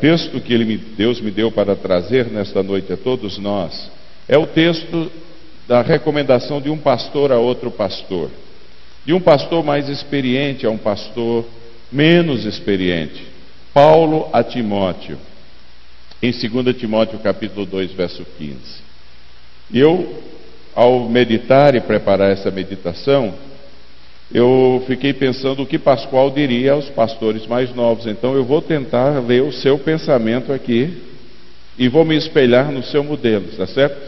texto que ele Deus me deu para trazer nesta noite a todos nós é o texto da recomendação de um pastor a outro pastor. De um pastor mais experiente a um pastor menos experiente. Paulo a Timóteo. Em 2 Timóteo capítulo 2, verso 15. Eu, ao meditar e preparar essa meditação, eu fiquei pensando o que Pascoal diria aos pastores mais novos. Então eu vou tentar ler o seu pensamento aqui e vou me espelhar no seu modelo, está certo?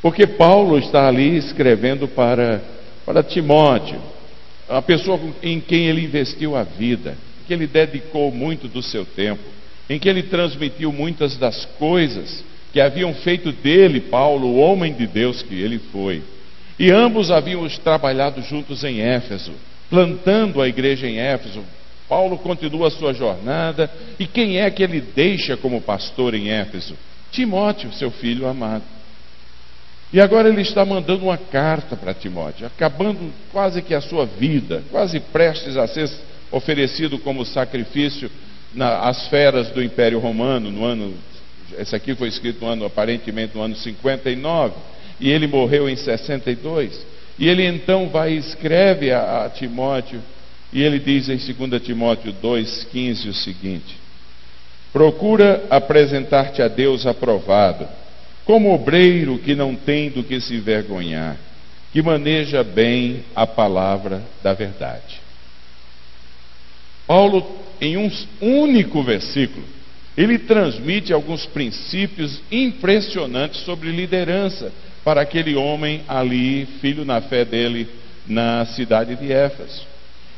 Porque Paulo está ali escrevendo para, para Timóteo, a pessoa em quem ele investiu a vida, que ele dedicou muito do seu tempo, em que ele transmitiu muitas das coisas que haviam feito dele, Paulo, o homem de Deus que ele foi. E ambos haviam trabalhado juntos em Éfeso, plantando a igreja em Éfeso. Paulo continua a sua jornada, e quem é que ele deixa como pastor em Éfeso? Timóteo, seu filho amado. E agora ele está mandando uma carta para Timóteo, acabando quase que a sua vida, quase prestes a ser oferecido como sacrifício nas feras do Império Romano, no ano. Esse aqui foi escrito no ano, aparentemente no ano 59 e ele morreu em 62. E ele então vai e escreve a, a Timóteo, e ele diz em 2 Timóteo 2,15 o seguinte: Procura apresentar-te a Deus aprovado, como obreiro que não tem do que se envergonhar, que maneja bem a palavra da verdade. Paulo, em um único versículo, ele transmite alguns princípios impressionantes sobre liderança para aquele homem ali, filho na fé dele, na cidade de Éfeso.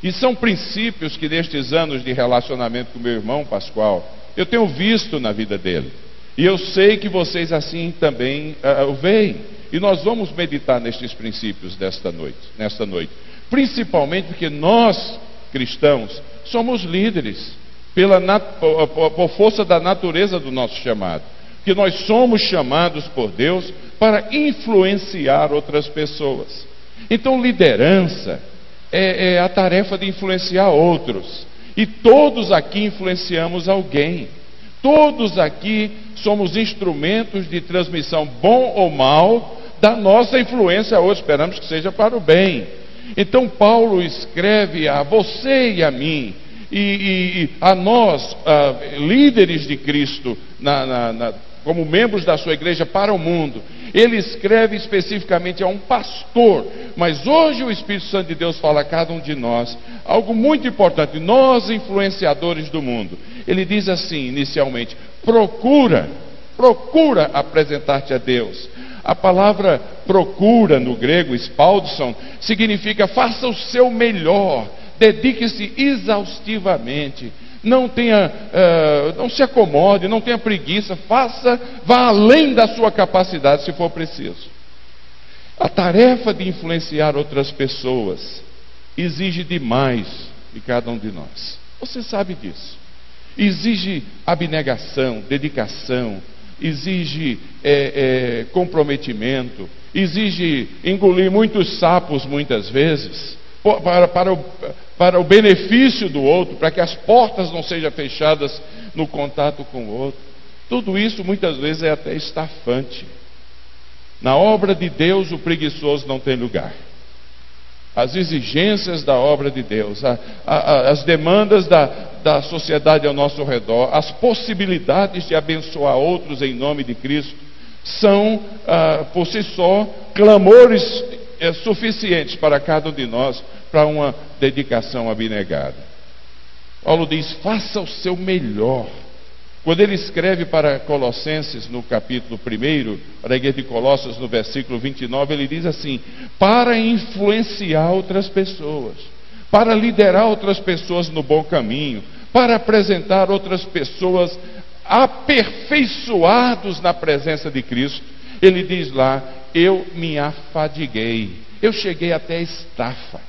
E são princípios que nestes anos de relacionamento com meu irmão Pascoal, eu tenho visto na vida dele. E eu sei que vocês assim também uh, o veem. E nós vamos meditar nestes princípios desta noite, nesta noite. Principalmente porque nós, cristãos, somos líderes pela, por, força da natureza do nosso chamado que nós somos chamados por Deus para influenciar outras pessoas. Então, liderança é, é, a tarefa de influenciar outros. E todos aqui influenciamos alguém. Todos aqui somos instrumentos de transmissão, bom ou mal, da nossa influência hoje. Esperamos que seja para o bem. Então, Paulo escreve a você e a mim, e, e, e a nós, uh, líderes de Cristo, na, na, na como membros da sua igreja para o mundo. Ele escreve especificamente a um pastor, mas hoje o Espírito Santo de Deus fala a cada um de nós algo muito importante, nós influenciadores do mundo. Ele diz assim, inicialmente: procura, procura apresentar-te a Deus. A palavra procura no grego, spaldson, significa faça o seu melhor, dedique-se exaustivamente não tenha, uh, não se acomode, não tenha preguiça, faça, vá além da sua capacidade se for preciso. A tarefa de influenciar outras pessoas exige demais de cada um de nós. Você sabe disso. Exige abnegação, dedicação, exige é, é, comprometimento, exige engolir muitos sapos muitas vezes para, para, para o benefício do outro, para que as portas não sejam fechadas no contato com o outro. Tudo isso muitas vezes é até estafante. Na obra de Deus, o preguiçoso não tem lugar. As exigências da obra de Deus, a, a, as demandas da, da sociedade ao nosso redor, as possibilidades de abençoar outros em nome de Cristo, são, ah, por si só, clamores é suficientes para cada um de nós para uma dedicação abnegada. Paulo diz: faça o seu melhor. Quando ele escreve para Colossenses, no capítulo 1, para a igreja de Colossos, no versículo 29, ele diz assim: para influenciar outras pessoas, para liderar outras pessoas no bom caminho, para apresentar outras pessoas aperfeiçoados na presença de Cristo. Ele diz lá: eu me afadiguei, eu cheguei até a estafa,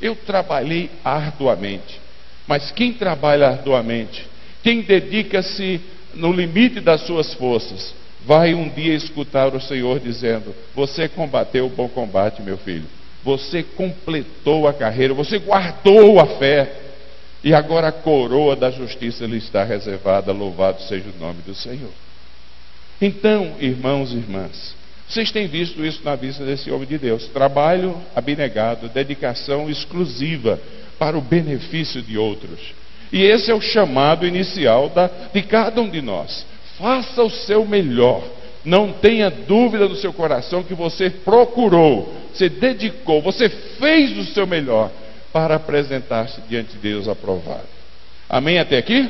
eu trabalhei arduamente. Mas quem trabalha arduamente, quem dedica-se no limite das suas forças, vai um dia escutar o Senhor dizendo: Você combateu o bom combate, meu filho. Você completou a carreira, você guardou a fé. e agora a coroa da justiça lhe está reservada. Louvado seja o nome do Senhor. Então, irmãos e irmãs, vocês têm visto isso na vista desse homem de Deus: trabalho abnegado, dedicação exclusiva para o benefício de outros. E esse é o chamado inicial da, de cada um de nós. Faça o seu melhor. Não tenha dúvida no seu coração que você procurou, você dedicou, você fez o seu melhor para apresentar-se diante de Deus aprovado. Amém até aqui?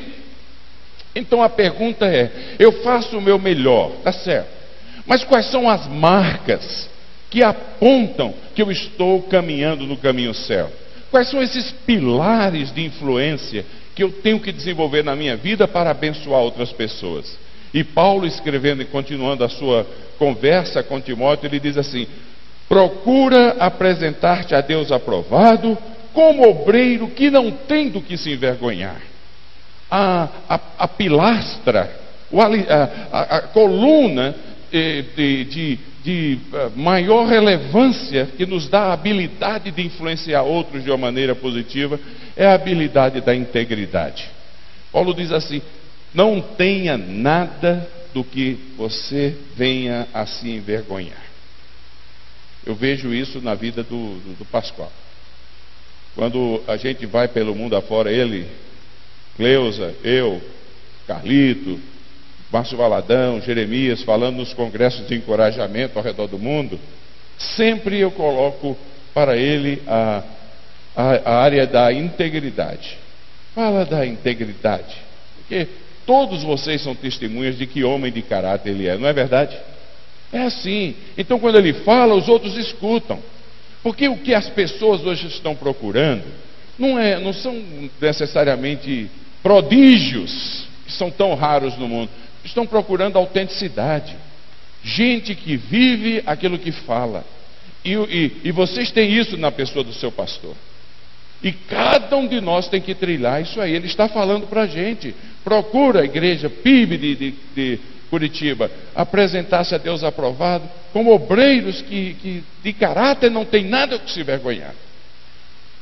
Então a pergunta é: eu faço o meu melhor, tá certo. Mas quais são as marcas que apontam que eu estou caminhando no caminho certo? Quais são esses pilares de influência que eu tenho que desenvolver na minha vida para abençoar outras pessoas? E Paulo, escrevendo e continuando a sua conversa com Timóteo, ele diz assim: procura apresentar-te a Deus aprovado, como obreiro que não tem do que se envergonhar. A, a, a pilastra, a, a, coluna de, de, de eh, maior relevância que nos dá a habilidade de influenciar outros de uma maneira positiva é a habilidade da integridade. Paulo diz assim: não tenha nada do que você venha a se envergonhar. Eu vejo isso na vida do, do, do Pascoal. Quando a gente vai pelo mundo afora, ele, Cleusa, eu, Carlito, Márcio Valadão, Jeremias, falando nos congressos de encorajamento ao redor do mundo, sempre eu coloco para ele a, a, a área da integridade. Fala da integridade. Porque todos vocês são testemunhas de que homem de caráter ele é, não é verdade? É assim. Então, quando ele fala, os outros escutam. Porque o que as pessoas hoje estão procurando não, é, não são necessariamente prodígios, que são tão raros no mundo. Estão procurando autenticidade. Gente que vive aquilo que fala. E, e, e vocês têm isso na pessoa do seu pastor. E cada um de nós tem que trilhar isso aí. Ele está falando para a gente. Procura a igreja PIB de, de, de Curitiba, apresentar-se a Deus aprovado, como obreiros que, que de caráter não tem nada que se vergonhar.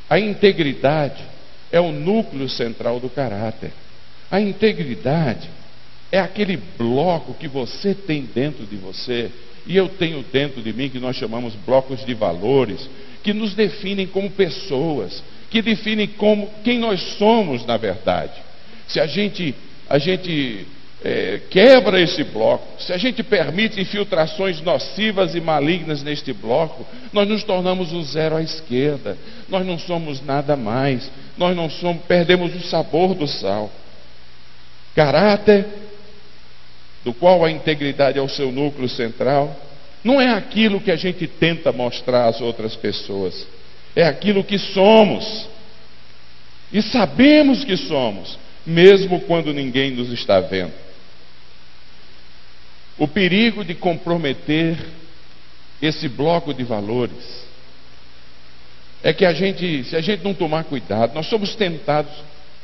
A integridade é o núcleo central do caráter. A integridade é aquele bloco que você tem dentro de você e eu tenho dentro de mim que nós chamamos blocos de valores que nos definem como pessoas, que definem como quem nós somos na verdade. Se a gente a gente é, quebra esse bloco, se a gente permite infiltrações nocivas e malignas neste bloco, nós nos tornamos um zero à esquerda. Nós não somos nada mais. Nós não somos, perdemos o sabor do sal. Caráter, do qual a integridade é o seu núcleo central, não é aquilo que a gente tenta mostrar às outras pessoas, é aquilo que somos. E sabemos que somos, mesmo quando ninguém nos está vendo. O perigo de comprometer esse bloco de valores é que a gente, se a gente não tomar cuidado, nós somos tentados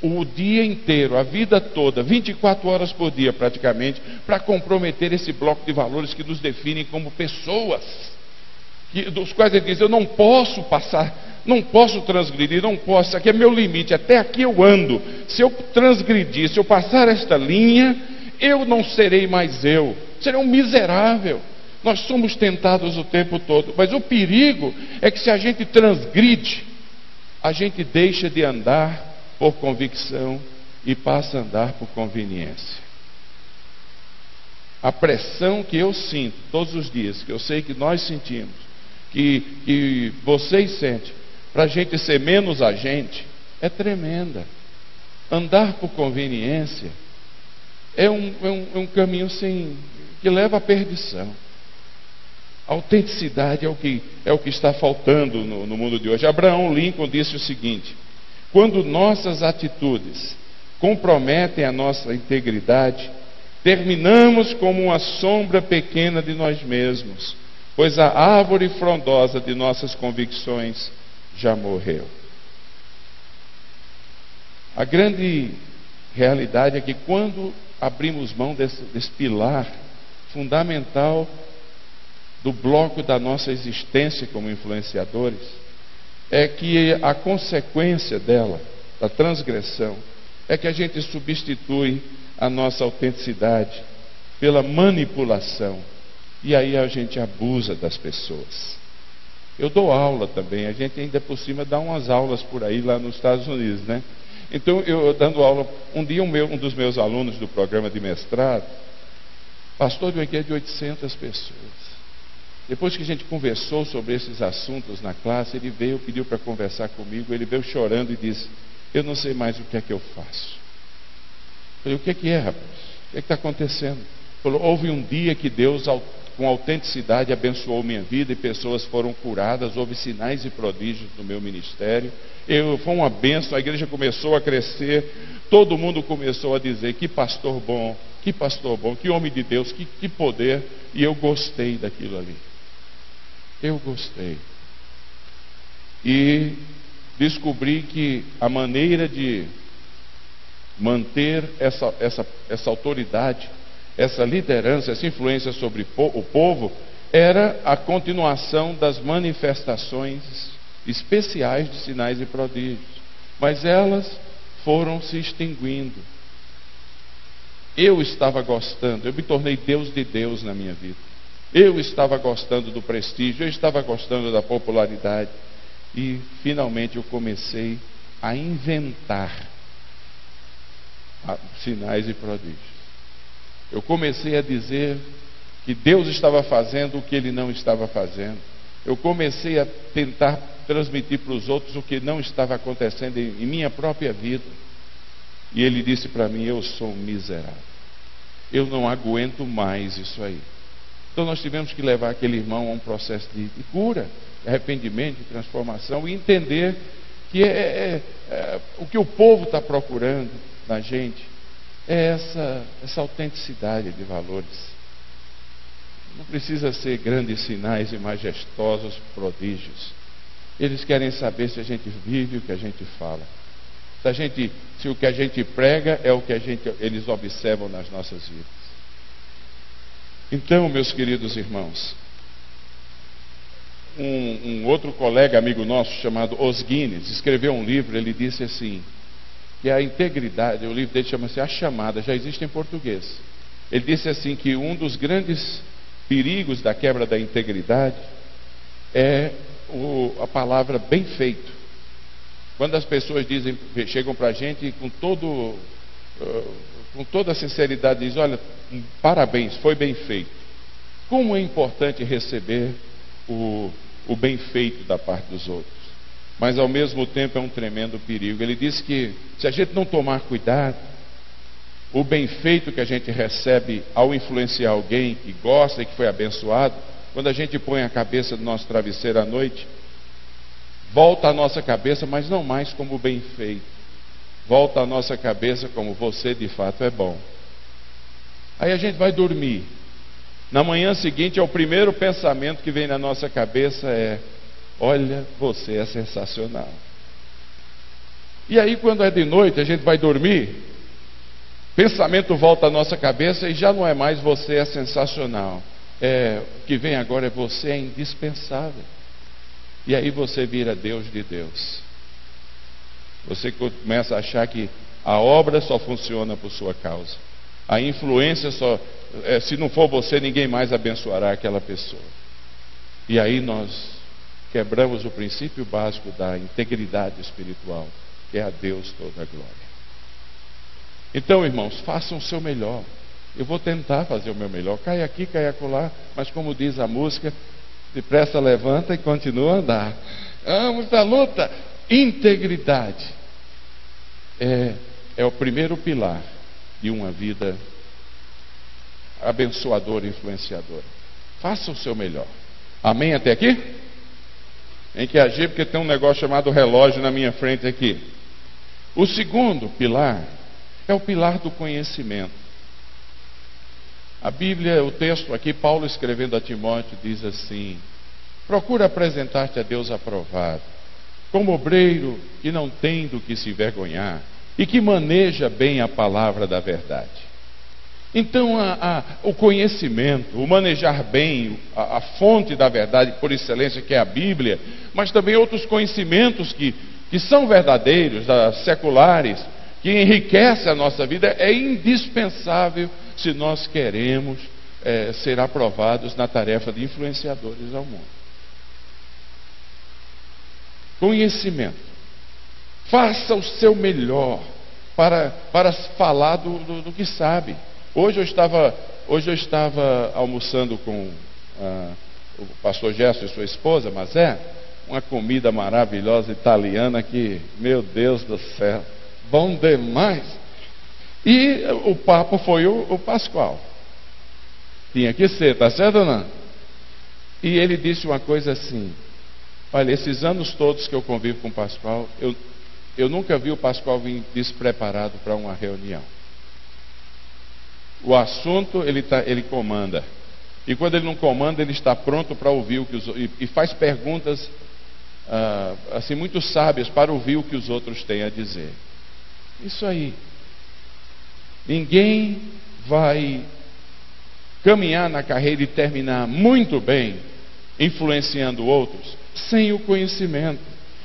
o dia inteiro, a vida toda, 24 horas por dia praticamente, para comprometer esse bloco de valores que nos definem como pessoas, que, dos quais ele diz: Eu não posso passar, não posso transgredir, não posso, isso aqui é meu limite, até aqui eu ando. Se eu transgredir, se eu passar esta linha, eu não serei mais eu será um miserável. Nós somos tentados o tempo todo, mas o perigo é que se a gente transgride, a gente deixa de andar por convicção e passa a andar por conveniência. A pressão que eu sinto todos os dias, que eu sei que nós sentimos, que, que vocês sentem, para a gente ser menos a gente, é tremenda. Andar por conveniência é um, é um, é um caminho sem, que leva à perdição. A autenticidade é o que, é o que está faltando no, no mundo de hoje. Abraão Lincoln disse o seguinte: quando nossas atitudes comprometem a nossa integridade, terminamos como uma sombra pequena de nós mesmos, pois a árvore frondosa de nossas convicções já morreu. A grande realidade é que quando abrimos mão desse, desse pilar fundamental do bloco da nossa existência como influenciadores é que a consequência dela da transgressão, é que a gente substitui a nossa autenticidade pela manipulação. E aí a gente abusa das pessoas. Eu dou aula também, a gente ainda por cima dá umas aulas por aí lá nos Estados Unidos, né? Então, eu dando aula, um dia um, meu, um dos meus alunos do programa de mestrado, pastor de uma igreja de 800 pessoas. Depois que a gente conversou sobre esses assuntos na classe, ele veio, pediu para conversar comigo, ele veio chorando e disse: Eu não sei mais o que é que eu faço. Eu falei: O que é que é, rapaz? O que é que está acontecendo? Ele falou: Houve um dia que Deus com autenticidade abençoou minha vida e pessoas foram curadas, houve sinais e prodígios no meu ministério. Eu, foi uma benção, a igreja começou a crescer, todo mundo começou a dizer: que pastor bom, que pastor bom, que homem de Deus, que, que poder, e eu gostei daquilo ali. Eu gostei. E descobri que a maneira de manter essa, essa, essa autoridade essa liderança, essa influência sobre o povo, era a continuação das manifestações especiais de sinais e prodígios. Mas elas foram se extinguindo. Eu estava gostando, eu me tornei Deus de Deus na minha vida. Eu estava gostando do prestígio, eu estava gostando da popularidade. E finalmente eu comecei a inventar sinais e prodígios eu comecei a dizer que Deus estava fazendo o que ele não estava fazendo. Eu comecei a tentar transmitir para os outros o que não estava acontecendo em, em minha própria vida. E ele disse para mim: Eu sou um miserável. Eu não aguento mais isso aí. Então nós tivemos que levar aquele irmão a um processo de, de cura, de arrependimento, de transformação e entender que é, é, é o que o povo está procurando na gente é essa, essa autenticidade de valores. Não precisa ser grandes sinais e majestosos prodígios. Eles querem saber se a gente vive o que a gente fala. Se, a gente, se o que a gente prega é o que a gente, eles observam nas nossas vidas. Então, meus queridos irmãos, um, um outro colega, amigo nosso, chamado Os Guinness, escreveu um livro, ele disse assim: que a integridade, o livro dele chama-se A Chamada, já existe em português. Ele disse assim que um dos grandes perigos da quebra da integridade é o, a palavra bem feito. Quando as pessoas dizem, chegam para a gente com todo, uh, com toda a sinceridade, dizem, olha, parabéns, foi bem feito. Como é importante receber o, o bem feito da parte dos outros mas ao mesmo tempo é um tremendo perigo. Ele diz que se a gente não tomar cuidado, o bem feito que a gente recebe ao influenciar alguém que gosta e que foi abençoado, quando a gente põe a cabeça do nosso travesseiro à noite, volta à nossa cabeça, mas não mais como bem feito. Volta à nossa cabeça como você de fato é bom. Aí a gente vai dormir. Na manhã seguinte, é o primeiro pensamento que vem na nossa cabeça é: Olha, você é sensacional. E aí, quando é de noite, a gente vai dormir, pensamento volta à nossa cabeça e já não é mais você é sensacional. É, o que vem agora é você é indispensável. E aí você vira Deus de Deus. Você começa a achar que a obra só funciona por sua causa. A influência só, é, se não for você, ninguém mais abençoará aquela pessoa. E aí nós quebramos o princípio básico da integridade espiritual, que é a Deus toda a glória. Então, irmãos, façam o seu melhor. Eu vou tentar fazer o meu melhor. Cai aqui, cai acolá, mas como diz a música, depressa levanta e continua a andar. Vamos à luta. Integridade é, é o primeiro pilar de uma vida abençoadora, influenciadora. Faça o seu melhor. Amém até aqui? Tem que agir porque tem um negócio chamado relógio na minha frente aqui. O segundo pilar é o pilar do conhecimento. A Bíblia, o texto aqui, Paulo escrevendo a Timóteo, diz assim: Procura apresentar-te a Deus aprovado, como obreiro que não tem do que se envergonhar e que maneja bem a palavra da verdade. Então, a, a, o conhecimento, o manejar bem a, a, fonte da verdade por excelência, que é a Bíblia, mas também outros conhecimentos que, que que são verdadeiros, seculares, que enriquecem a nossa vida, é indispensável se nós queremos é, ser aprovados na tarefa de influenciadores ao mundo. Conhecimento. Faça o seu melhor para, para falar do, do, do que sabe. Hoje eu estava, hoje eu estava almoçando com ah, o pastor Gerson e sua esposa, mas é uma comida maravilhosa italiana que, meu Deus do céu, bom demais. E o papo foi o, o Pascoal. Tinha que ser, tá certo ou não? E ele disse uma coisa assim: Olha, esses anos todos que eu convivo com o Pascoal, eu, eu nunca vi o Pascoal vir despreparado para uma reunião. O assunto ele, tá, ele comanda. E quando ele não comanda, ele está pronto para ouvir o que os e, e faz perguntas ah, assim muito sábias para ouvir o que os outros têm a dizer. Isso aí. Ninguém vai caminhar na carreira e terminar muito bem, influenciando outros, sem o conhecimento.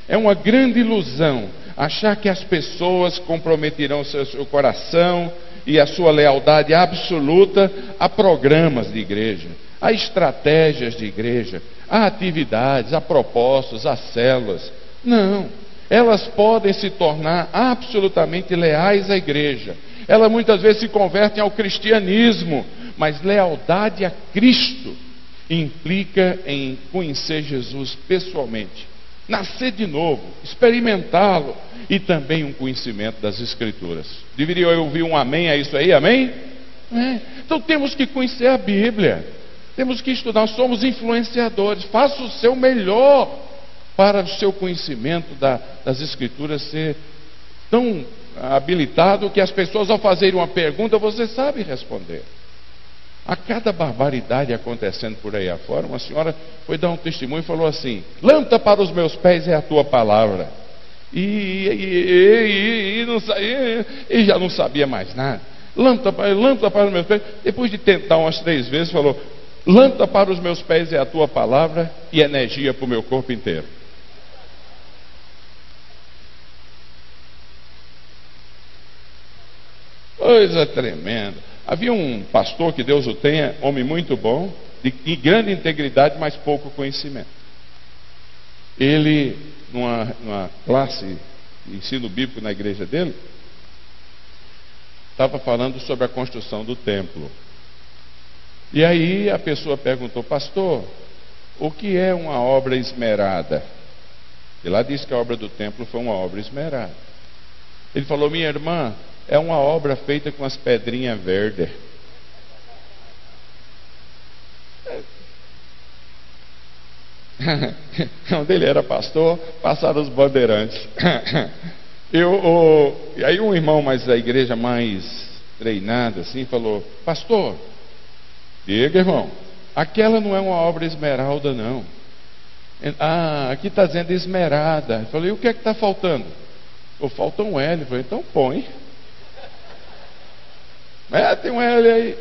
É uma grande ilusão achar que as pessoas comprometerão seu, seu coração e a sua lealdade absoluta a programas de igreja, a estratégias de igreja, a atividades, a propósitos, a células. Não. Elas podem se tornar absolutamente leais à igreja. Elas muitas vezes se convertem ao cristianismo, mas lealdade a Cristo implica em conhecer Jesus pessoalmente, nascer de novo, experimentá-lo e também um conhecimento das Escrituras. Deveria eu ouvir um amém a isso aí, amém? É. Então temos que conhecer a Bíblia, temos que estudar, somos influenciadores, faça o seu melhor para o seu conhecimento da, das Escrituras ser tão habilitado que as pessoas, ao fazerem uma pergunta, você sabe responder. A cada barbaridade acontecendo por aí afora, uma senhora foi dar um testemunho e falou assim: Lâmpada para os meus pés é a tua palavra. E, e, e, não, e, já não sabia mais nada. Lâmpada, lâmpada para os meus pés. Depois de tentar umas três vezes, falou: Lâmpada para os meus pés é a tua palavra e energia para o meu corpo inteiro. Coisa tremenda. Havia um pastor, que Deus o tenha, homem muito bom, de, grande integridade, mas pouco conhecimento. Ele, numa, numa classe de ensino bíblico na igreja dele, estava falando sobre a construção do templo. E aí a pessoa perguntou, pastor, o que é uma obra esmerada? E lá diz que a obra do templo foi uma obra esmerada. Ele falou, minha irmã, é uma obra feita com as pedrinhas verdes. Onde ele era pastor, passaram os bandeirantes. Eu, o, e aí um irmão mais da igreja mais treinado assim falou, pastor, diga irmão, aquela não é uma obra esmeralda não. Ah, aqui está dizendo esmerada. Eu falei, o que é que está faltando? Ou falta um L. Eu falei, então põe. É, tem um L aí.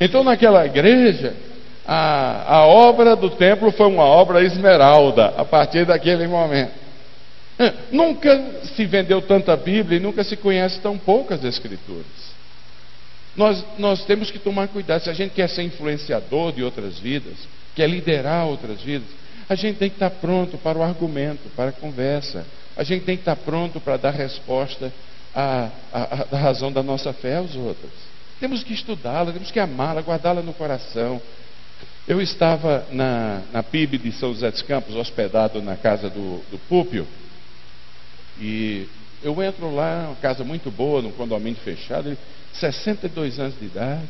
Então, naquela igreja, a, a obra do templo foi uma obra esmeralda, a partir daquele momento. É, nunca se vendeu tanta Bíblia e nunca se conhece tão poucas Escrituras. Nós, nós temos que tomar cuidado. Se a gente quer ser influenciador de outras vidas, quer liderar outras vidas, a gente tem que estar pronto para o argumento, para a conversa. A gente tem que estar pronto para dar resposta à, à, à razão da nossa fé aos outros. Temos que estudá-la, temos que amá-la, guardá-la no coração. Eu estava na, na PIB de São José dos Campos, hospedado na casa do, do Púpio, e eu entro lá, uma casa muito boa, num condomínio fechado, 62 anos de idade,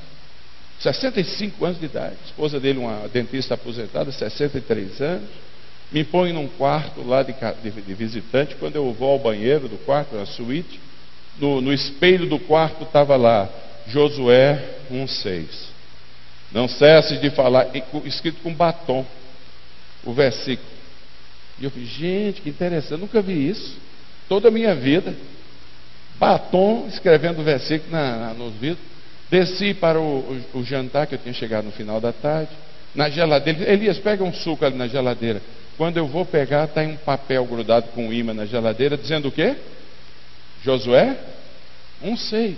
65 anos de idade, esposa dele, uma dentista aposentada, 63 anos, me põe num quarto lá de, de, de visitante, quando eu vou ao banheiro do quarto, na suíte, no, no espelho do quarto estava lá, Josué 1,6. Não cesse de falar, escrito com batom, o versículo. E eu falei, gente, que interessante, nunca vi isso. Toda a minha vida. Batom escrevendo o versículo na, na, nos vidros. Desci para o, o, o, jantar, que eu tinha chegado no final da tarde. Na geladeira, Elias, pega um suco ali na geladeira. quando eu vou pegar, está em um papel grudado com um imã na geladeira, dizendo o quê? Josué 1,6.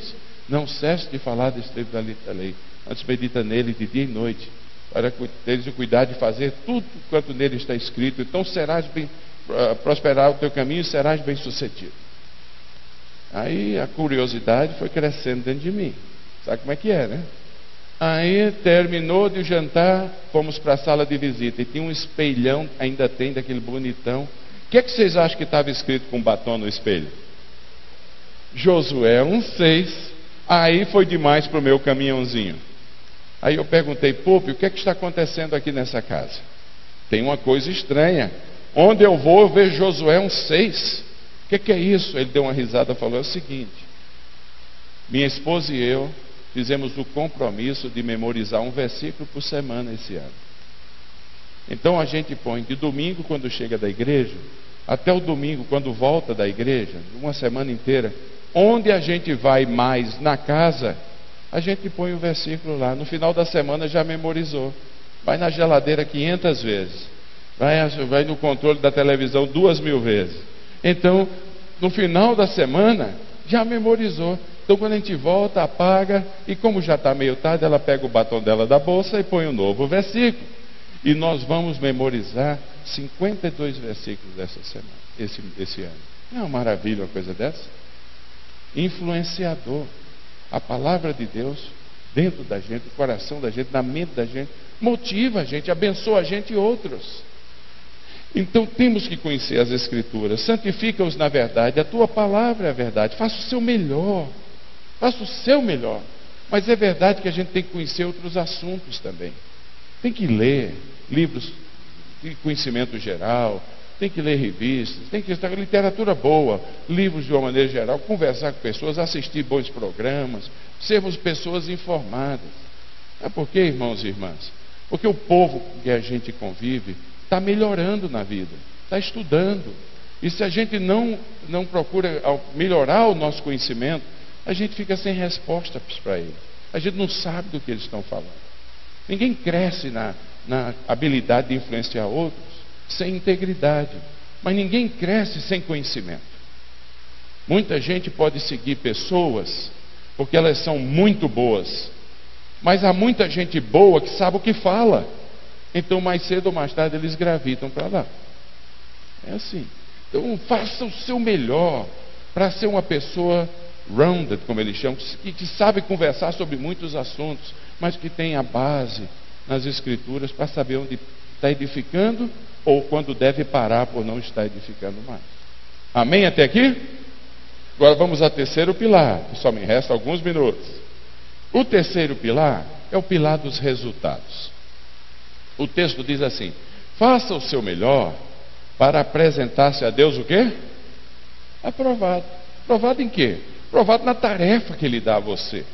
Não cesse de falar desse livro da lei. Antes medita nele de dia e noite, para teres o cuidado de fazer tudo quanto nele está escrito. Então serás bem, uh, prosperar o teu caminho e serás bem sucedido. Aí a curiosidade foi crescendo dentro de mim. Sabe como é que é, né? Aí terminou de jantar, fomos para a sala de visita e tinha um espelhão, ainda tem daquele bonitão. O que, é que vocês acham que estava escrito com batom no espelho? Josué 1,6. Aí foi demais para o meu caminhãozinho. Aí eu perguntei, Pope, o que é que está acontecendo aqui nessa casa? Tem uma coisa estranha. Onde eu vou, eu vejo Josué 1,6. O que, que é isso? Ele deu uma risada e falou: é o seguinte. Minha esposa e eu fizemos o compromisso de memorizar um versículo por semana esse ano. Então a gente põe de domingo, quando chega da igreja, até o domingo, quando volta da igreja, uma semana inteira, onde a gente vai mais na casa, a gente põe o versículo lá. No final da semana já memorizou. Vai na geladeira 500 vezes. Vai, vai no controle da televisão duas mil vezes. Então, no final da semana, já memorizou. Então, quando a gente volta, apaga, e como já está meio tarde, ela pega o batom dela da bolsa e põe um novo versículo. E nós vamos memorizar 52 versículos dessa semana, esse, esse ano. Não é uma maravilha uma coisa dessa? Influenciador. A palavra de Deus dentro da gente, no coração da gente, na mente da gente, motiva a gente, abençoa a gente e outros. Então temos que conhecer as Escrituras, santifica-os na verdade, a tua palavra é a verdade, faça o seu melhor. Faça o seu melhor. Mas é verdade que a gente tem que conhecer outros assuntos também. Tem que ler livros de conhecimento geral, tem que ler revistas, tem que estar literatura boa, livros de uma maneira geral, conversar com pessoas, assistir bons programas, sermos pessoas informadas. É por quê, irmãos e irmãs? Porque o povo que a gente convive está melhorando na vida, está estudando. E se a gente não, não procura melhorar o nosso conhecimento, a gente fica sem respostas para ele. A gente não sabe do que eles estão falando. Ninguém cresce na, na habilidade de influenciar outros sem integridade. Mas ninguém cresce sem conhecimento. Muita gente pode seguir pessoas porque elas são muito boas. Mas há muita gente boa que sabe o que fala. Então, mais cedo ou mais tarde, eles gravitam para lá. É assim. Então, faça o seu melhor para ser uma pessoa rounded, como eles chamam, que, que sabe conversar sobre muitos assuntos, mas que tem a base nas Escrituras para saber onde está edificando ou quando deve parar por não estar edificando mais. Amém até aqui? Agora vamos ao terceiro pilar, só me resta alguns minutos. O terceiro pilar é o pilar dos resultados. O texto diz assim: faça o seu melhor para apresentar-se a Deus o quê? Aprovado. Aprovado em quê? Provado na tarefa que ele dá a você.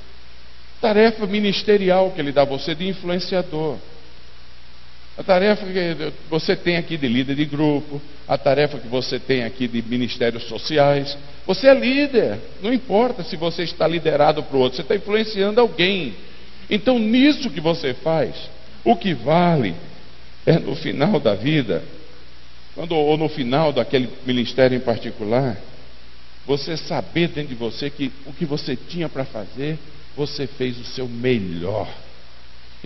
Tarefa ministerial que ele dá a você de influenciador. A tarefa que você tem aqui de líder de grupo, a tarefa que você tem aqui de ministérios sociais. Você é líder, não importa se você está liderado para o outro, você está influenciando alguém. Então, nisso que você faz, o que vale é no final da vida, quando, ou no final daquele ministério em particular, você saber dentro de você que o que você tinha para fazer, você fez o seu melhor.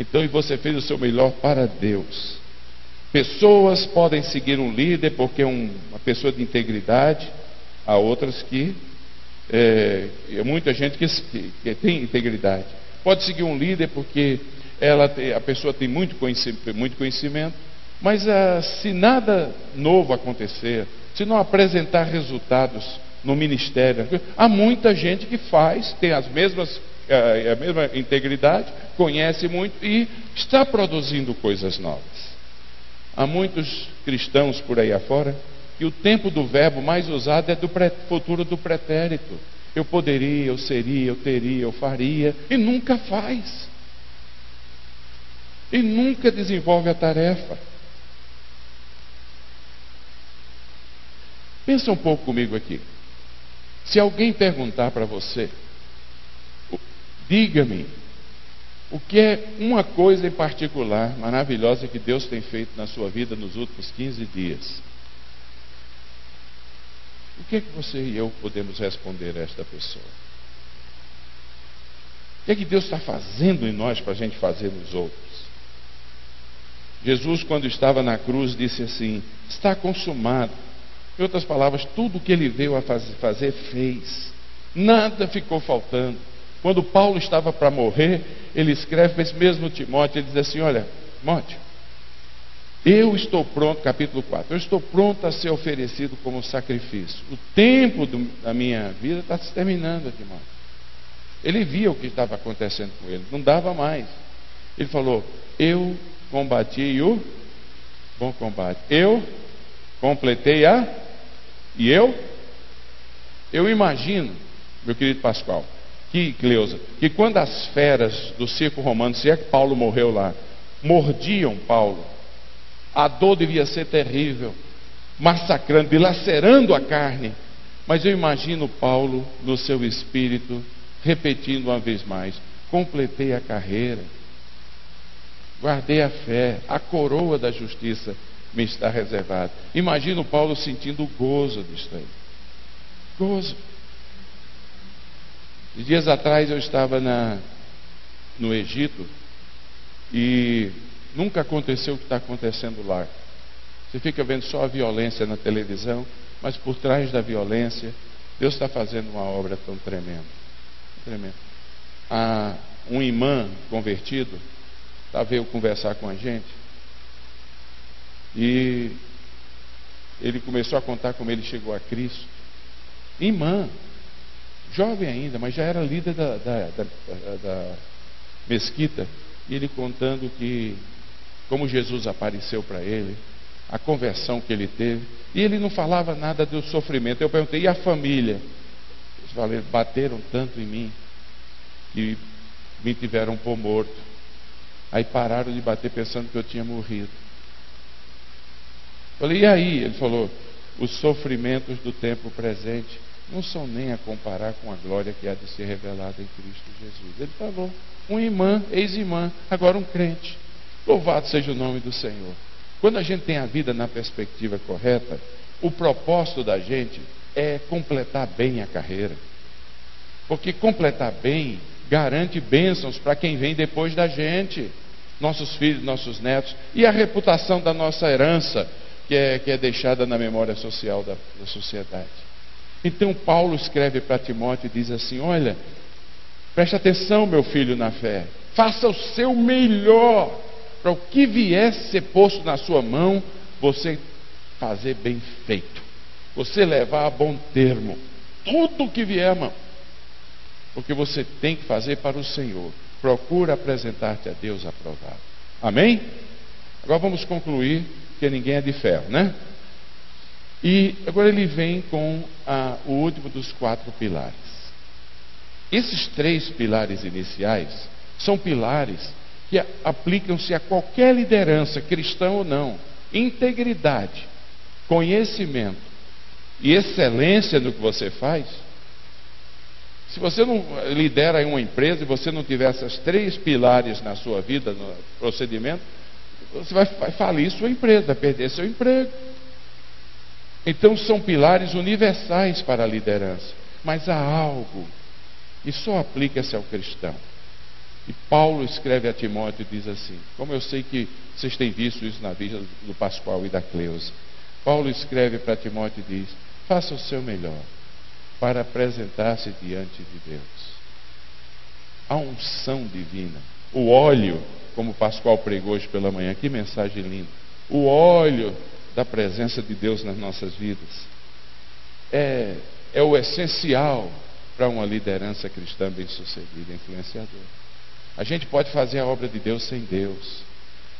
Então, e você fez o seu melhor para Deus. Pessoas podem seguir um líder porque é um, uma pessoa de integridade, há outras que. É, é muita gente que, que, que, tem integridade. Pode seguir um líder porque ela, a pessoa tem muito conhecimento, muito conhecimento mas ah, se nada novo acontecer, se não apresentar resultados no ministério. Há muita gente que faz, tem as mesmas, a mesma integridade, conhece muito e está produzindo coisas novas. Há muitos cristãos por aí afora que o tempo do verbo mais usado é do futuro do pretérito. Eu poderia, eu seria, eu teria, eu faria, e nunca faz. E nunca desenvolve a tarefa. Pensa um pouco comigo aqui. Se alguém perguntar para você, diga-me O que é uma coisa em particular maravilhosa que Deus tem feito na sua vida nos últimos 15 dias? O que é que você e eu podemos responder a esta pessoa? O que é que Deus está fazendo em nós para a gente fazer nos outros? Jesus, quando estava na cruz, disse assim: Está consumado. Em outras palavras, tudo o que ele veio a fazer, fez. Nada ficou faltando. Quando Paulo estava para morrer, ele escreve para esse mesmo Timóteo: Ele diz assim: Olha, Timóteo, eu estou pronto, capítulo 4, eu estou pronto a ser oferecido como sacrifício. O tempo do, da minha vida está se terminando, Timóteo. Ele via o que estava acontecendo com ele, não dava mais. Ele falou: Eu combati o bom combate. Eu completei a. E eu? Eu imagino, meu querido Pascoal, que, Cleusa, que quando as feras do circo romano, se é que Paulo morreu lá, mordiam Paulo, a dor devia ser terrível, massacrando, dilacerando a carne. Mas eu imagino Paulo, no seu espírito, repetindo uma vez mais: completei a carreira, guardei a fé, a coroa da justiça me está reservada. Imagino Paulo sentindo gozo disso aí. Gozo. Dias atrás eu estava na, no Egito e nunca aconteceu o que está acontecendo lá. Você fica vendo só a violência na televisão, mas por trás da violência, Deus está fazendo uma obra tão tremenda. tremenda. Ah, um imã convertido tá, veio conversar com a gente e ele começou a contar como ele chegou a Cristo. Imã, jovem ainda, mas já era líder da, da, da, da mesquita. E ele contando que como Jesus apareceu para ele, a conversão que ele teve. E ele não falava nada do sofrimento. Eu perguntei, e a família? Eles falaram, bateram tanto em mim que me tiveram por morto. Aí pararam de bater pensando que eu tinha morrido. Falei, e aí? Ele falou, os sofrimentos do tempo presente não são nem a comparar com a glória que há de ser revelada em Cristo Jesus. Ele falou, um imã, ex-imã, agora um crente. Louvado seja o nome do Senhor. Quando a gente tem a vida na perspectiva correta, o propósito da gente é completar bem a carreira. Porque completar bem garante bênçãos para quem vem depois da gente, nossos filhos, nossos netos, e a reputação da nossa herança que é, que é deixada na memória social da, da sociedade. Então, Paulo escreve para Timóteo e diz assim: Olha, preste atenção, meu filho, na fé, faça o seu melhor para o que vier ser posto na sua mão, você fazer bem feito, você levar a bom termo tudo o que vier mão, porque você tem que fazer para o Senhor. Procura apresentar-te a Deus aprovado. Amém? Agora vamos concluir porque ninguém é de ferro, né? E agora ele vem com o último dos quatro pilares. Esses três pilares iniciais são pilares que aplicam-se a qualquer liderança, cristã ou não. Integridade, conhecimento e excelência no que você faz. Se você não lidera uma empresa e você não tiver esses três pilares na sua vida, no procedimento, você vai, vai falir sua empresa, vai perder seu emprego. Então são pilares universais para a liderança. Mas há algo que só aplica-se ao cristão. E Paulo escreve a Timóteo e diz assim: Como eu sei que vocês têm visto isso na vida do Pascoal e da Cleusa. Paulo escreve para Timóteo e diz: Faça o seu melhor para apresentar-se diante de Deus. A unção divina, o óleo como Pascoal pregou hoje pela manhã. Que mensagem linda. O óleo da presença de Deus nas nossas vidas é, é o essencial para uma liderança cristã bem-sucedida, influenciadora. A gente pode fazer a obra de Deus sem Deus,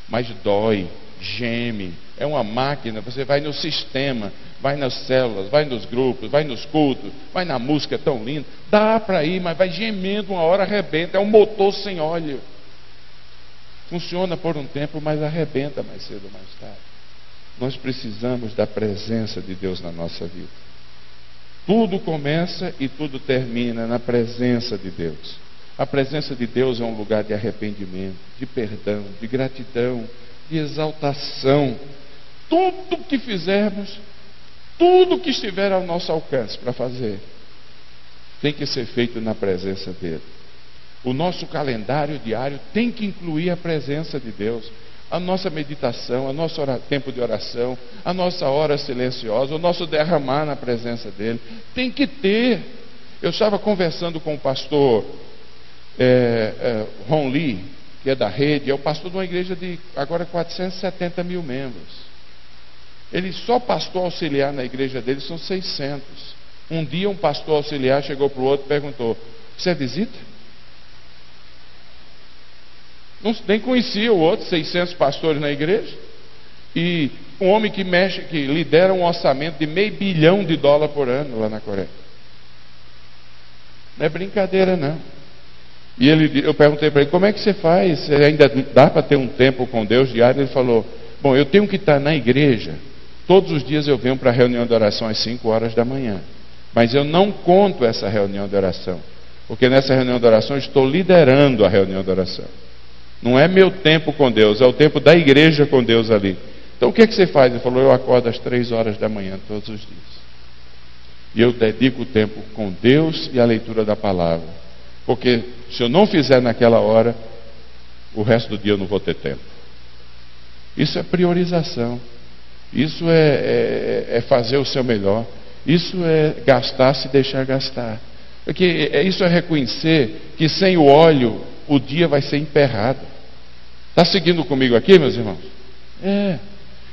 mas dói, geme, é uma máquina. Você vai no sistema, vai nas células, vai nos grupos, vai nos cultos, vai na música tão linda. Dá para ir, mas vai gemendo, uma hora arrebenta. É um motor sem óleo. Funciona por um tempo, mas arrebenta mais cedo ou mais tarde. Nós precisamos da presença de Deus na nossa vida. Tudo começa e tudo termina na presença de Deus. A presença de Deus é um lugar de arrependimento, de perdão, de gratidão, de exaltação. Tudo que fizermos, tudo que estiver ao nosso alcance para fazer, tem que ser feito na presença dele. O nosso calendário diário tem que incluir a presença de Deus a nossa meditação, o nosso tempo de oração, a nossa hora silenciosa, o nosso derramar na presença dele. Tem que ter. Eu estava conversando com o pastor é, é, Ron Lee, que é da rede, é o pastor de uma igreja de agora 470 mil membros. Ele só pastor auxiliar na igreja dele são 600. Um dia um pastor auxiliar chegou para o outro e perguntou: Você é visita? Não, nem conhecia o outro, 600 pastores na igreja. E um homem que mexe, que lidera um orçamento de meio bilhão de dólar por ano lá na Coreia. Não é brincadeira, não. E ele, eu perguntei para ele, como é que você faz? Você ainda dá para ter um tempo com Deus diário? Ele falou, bom, eu tenho que estar na igreja. Todos os dias eu venho para a reunião de oração às 5 horas da manhã. Mas eu não conto essa reunião de oração. Porque nessa reunião de oração eu estou liderando a reunião de oração. Não é meu tempo com Deus, é o tempo da igreja com Deus ali. Então o que, é que você faz? Ele falou: Eu acordo às três horas da manhã todos os dias. E eu dedico o tempo com Deus e a leitura da palavra. Porque se eu não fizer naquela hora, o resto do dia eu não vou ter tempo. Isso é priorização. Isso é, é, é fazer o seu melhor. Isso é gastar se deixar gastar. Porque é, isso é reconhecer que sem o óleo o dia vai ser emperrado. Está seguindo comigo aqui, meus irmãos? É.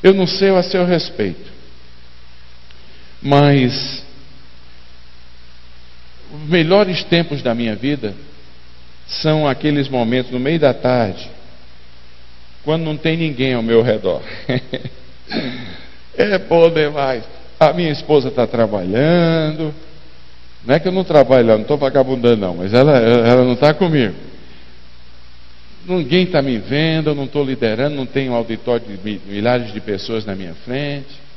Eu não sei a seu respeito. Mas os melhores tempos da minha vida são aqueles momentos no meio da tarde, quando não tem ninguém ao meu redor. é bom demais. A minha esposa está trabalhando. Não é que eu não trabalho, não estou vagabundando, não, mas ela, ela não está comigo ninguém está me vendo, eu não estou liderando, não tenho auditório de milhares de pessoas na minha frente.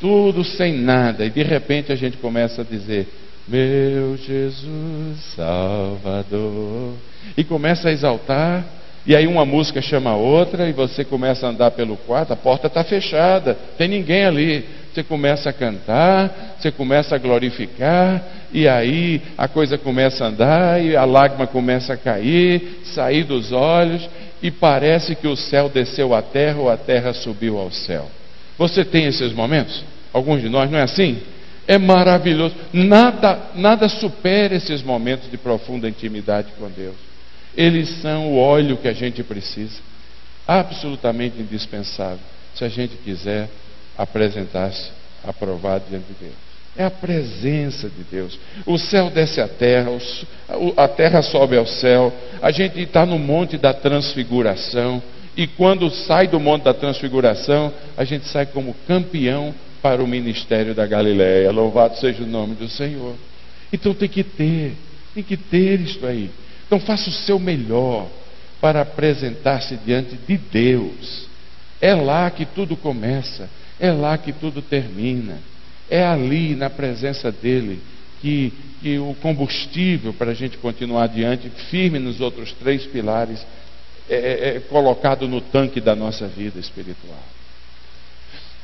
Tudo sem nada. E de repente a gente começa a dizer: Meu Jesus Salvador. E começa a exaltar. E aí uma música chama a outra, e você começa a andar pelo quarto, a porta está fechada, tem ninguém ali. Você começa a cantar, você começa a glorificar, e aí a coisa começa a andar, e a lágrima começa a cair, sair dos olhos, e parece que o céu desceu à terra ou a terra subiu ao céu. Você tem esses momentos? Alguns de nós, não é assim? É maravilhoso. Nada, nada supera esses momentos de profunda intimidade com Deus. Eles são o óleo que a gente precisa. Absolutamente indispensável. Se a gente quiser apresentar-se aprovado diante de Deus. É a presença de Deus. O céu desce à terra, a terra sobe ao céu. A gente está no monte da transfiguração. E quando sai do monte da transfiguração, a gente sai como campeão para o ministério da Galiléia. Louvado seja o nome do Senhor. Então tem que ter, tem que ter isto aí. Então faça o seu melhor para apresentar-se diante de Deus. É lá que tudo começa. É lá que tudo termina. É ali, na presença dele, que, que o combustível para a gente continuar adiante, firme nos outros três pilares, é, é, é colocado no tanque da nossa vida espiritual.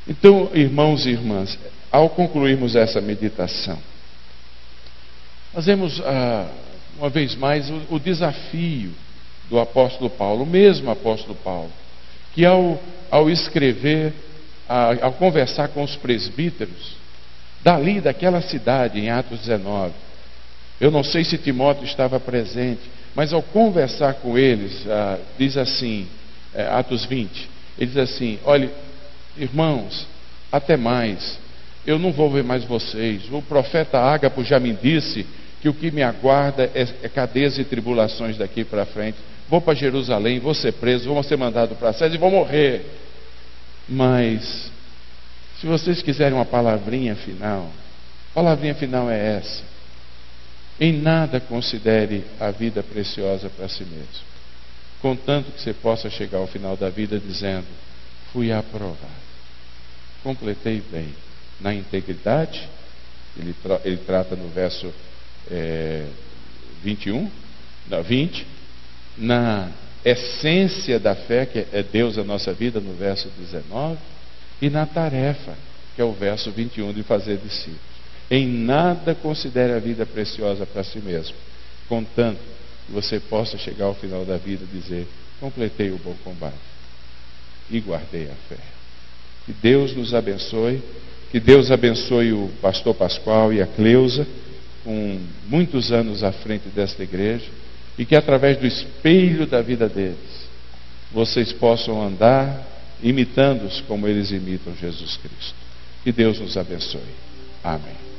Então, irmãos e irmãs, ao concluirmos essa meditação, fazemos ah, uma vez mais o, o desafio do apóstolo Paulo, o mesmo apóstolo Paulo, que ao, ao escrever ao conversar com os presbíteros, dali daquela cidade, em Atos 19. Eu não sei se Timóteo estava presente, mas ao conversar com eles, ah, diz assim, é, Atos 20, ele diz assim: olhe, irmãos, até mais, eu não vou ver mais vocês. O profeta Ágapo já me disse que o que me aguarda é, é cadeias e tribulações daqui para frente. Vou para Jerusalém, vou ser preso, vou ser mandado para César e vou morrer. Mas, se vocês quiserem uma palavrinha final, a palavrinha final é essa. Em nada considere a vida preciosa para si mesmo, contanto que você possa chegar ao final da vida dizendo: fui aprovado, completei bem, na integridade, ele, tra ele trata no verso é, 21, 20, na essência da fé, que é Deus a nossa vida, no verso 19, e na tarefa, que é o verso 21, de fazer discípulos. Em nada considere a vida preciosa para si mesmo, contanto que você possa chegar ao final da vida e dizer: completei o bom combate e guardei a fé. Que Deus nos abençoe, que Deus abençoe o pastor Pascoal e a Cleusa, com muitos anos à frente desta igreja e que através do espelho da vida deles vocês possam andar imitando-os como eles imitam Jesus Cristo. Que Deus nos abençoe. Amém.